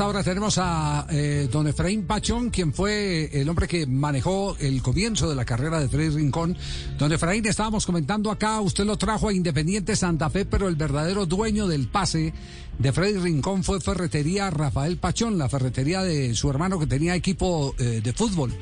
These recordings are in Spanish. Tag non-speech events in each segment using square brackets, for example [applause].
Ahora tenemos a eh, don Efraín Pachón, quien fue el hombre que manejó el comienzo de la carrera de Freddy Rincón. Don Efraín, estábamos comentando acá, usted lo trajo a Independiente Santa Fe, pero el verdadero dueño del pase de Freddy Rincón fue Ferretería Rafael Pachón, la ferretería de su hermano que tenía equipo eh, de fútbol.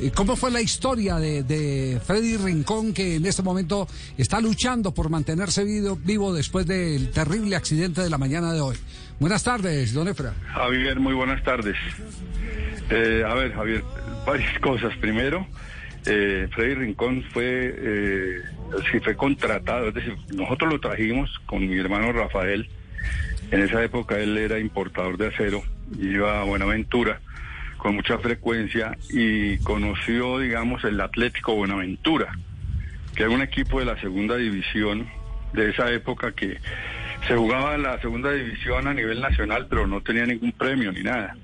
Eh, ¿Cómo fue la historia de, Freddy Rincón que en este momento está luchando por mantenerse vivo, vivo después del terrible accidente de la mañana de hoy? Buenas tardes, don Efra. Javier, muy buenas tardes. Eh, a ver, Javier, varias cosas. Primero, eh, Freddy Rincón fue, eh, fue contratado, es decir, nosotros lo trajimos con mi hermano Rafael. En esa época él era importador de acero, iba a Buenaventura con mucha frecuencia y conoció, digamos, el Atlético Buenaventura, que era un equipo de la segunda división de esa época que se jugaba la segunda división a nivel nacional, pero no tenía ningún premio ni nada.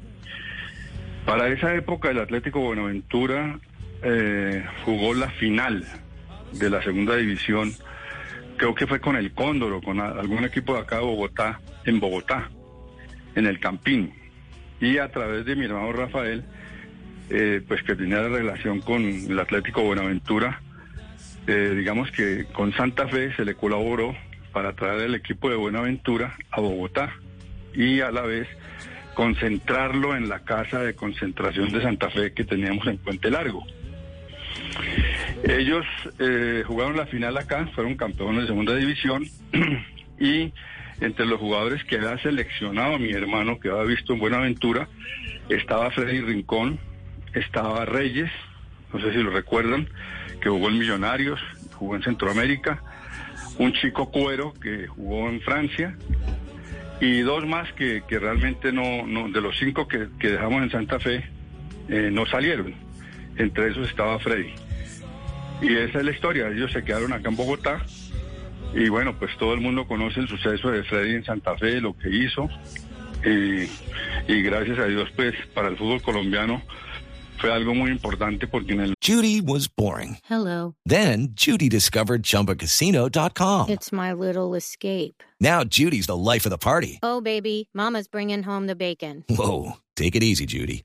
Para esa época el Atlético Buenaventura eh, jugó la final de la segunda división, creo que fue con el Cóndor o con algún equipo de acá de Bogotá, en Bogotá, en el Campín. Y a través de mi hermano Rafael, eh, pues que tenía relación con el Atlético Buenaventura, eh, digamos que con Santa Fe se le colaboró para traer el equipo de Buenaventura a Bogotá y a la vez concentrarlo en la casa de concentración de Santa Fe que teníamos en Puente Largo. Ellos eh, jugaron la final acá, fueron campeones de segunda división [clears throat] y entre los jugadores que había seleccionado mi hermano, que había visto en Buenaventura, estaba Freddy Rincón, estaba Reyes, no sé si lo recuerdan, que jugó en Millonarios, jugó en Centroamérica, un chico cuero que jugó en Francia y dos más que, que realmente no, no, de los cinco que, que dejamos en Santa Fe, eh, no salieron. Entre esos estaba Freddy. Y esa es la historia. Ellos se quedaron acá en Bogotá. Y bueno, pues todo el mundo conoce el suceso de Freddy en Santa Fe, lo que hizo. Y, y gracias a Dios, pues para el fútbol colombiano fue algo muy importante porque en el... Judy was boring. Hello. Then Judy discovered ChumbaCasino.com. It's my little escape. Now Judy's the life of the party. Oh, baby, mama's bringing home the bacon. Whoa, take it easy, Judy.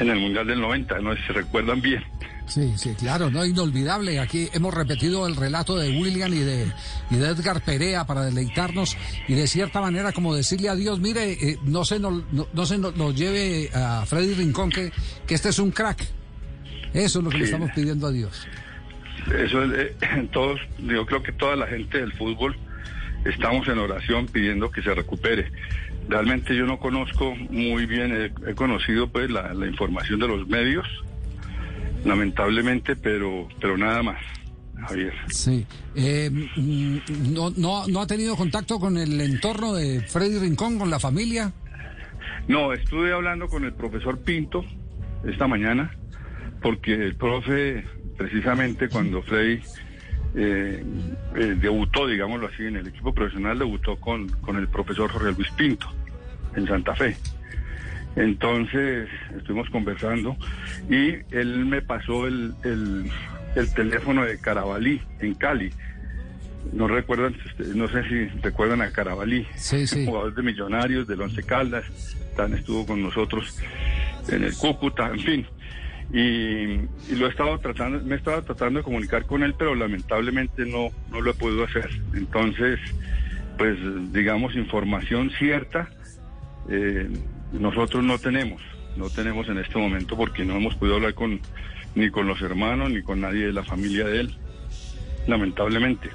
en el Mundial del 90. No se recuerdan bien. Sí, sí, claro, no inolvidable. Aquí hemos repetido el relato de William y de, y de Edgar Perea para deleitarnos y de cierta manera como decirle a Dios, mire, eh, no se nos, no, no se nos, nos lleve a Freddy Rincón que, que este es un crack. Eso es lo que le estamos pidiendo a Dios. Eso es, eh, [clears throat] todos, yo creo que toda la gente del fútbol estamos en oración pidiendo que se recupere. Realmente yo no conozco muy bien, he, he conocido pues la, la información de los medios, lamentablemente, pero, pero nada más, Javier. Sí. Eh, mm, no, no, ¿No ha tenido contacto con el entorno de Freddy Rincón, con la familia? No, estuve hablando con el profesor Pinto esta mañana, porque el profe, precisamente cuando Freddy eh, eh, debutó, digámoslo así, en el equipo profesional, debutó con, con el profesor Jorge Luis Pinto en Santa Fe. Entonces estuvimos conversando y él me pasó el, el, el teléfono de Carabalí en Cali. No recuerdan, no sé si recuerdan a Carabalí, Sí, sí. jugador de Millonarios, del Once Caldas, tan estuvo con nosotros en el Cúcuta, en fin. Y, lo he estado tratando, me he estado tratando de comunicar con él, pero lamentablemente no, no lo he podido hacer. Entonces, pues digamos, información cierta eh, nosotros no tenemos, no tenemos en este momento porque no hemos podido hablar con ni con los hermanos ni con nadie de la familia de él. lamentablemente.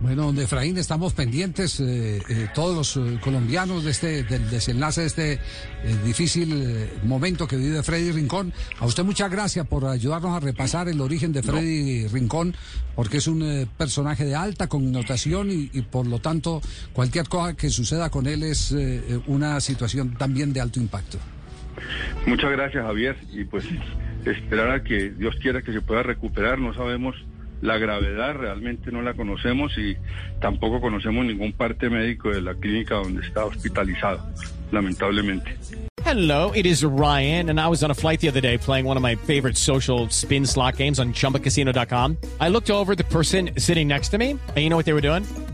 Bueno, don Efraín, estamos pendientes, eh, eh, todos los eh, colombianos, de este, del desenlace de este eh, difícil momento que vive Freddy Rincón. A usted muchas gracias por ayudarnos a repasar el origen de Freddy Rincón, porque es un personaje de alta connotación y, y por lo tanto cualquier cosa que suceda con él es una situación también de alto impacto. Muchas gracias, Javier. Y pues esperar a que Dios quiera que se pueda recuperar. No sabemos la gravedad, realmente no la conocemos y tampoco conocemos ningún parte médico de la clínica donde está hospitalizado, lamentablemente. Hello, it is Ryan, and I was on a flight the other day playing one of my favorite social spin slot games on chumbacasino.com. I looked over the person sitting next to me, and you know what they were doing?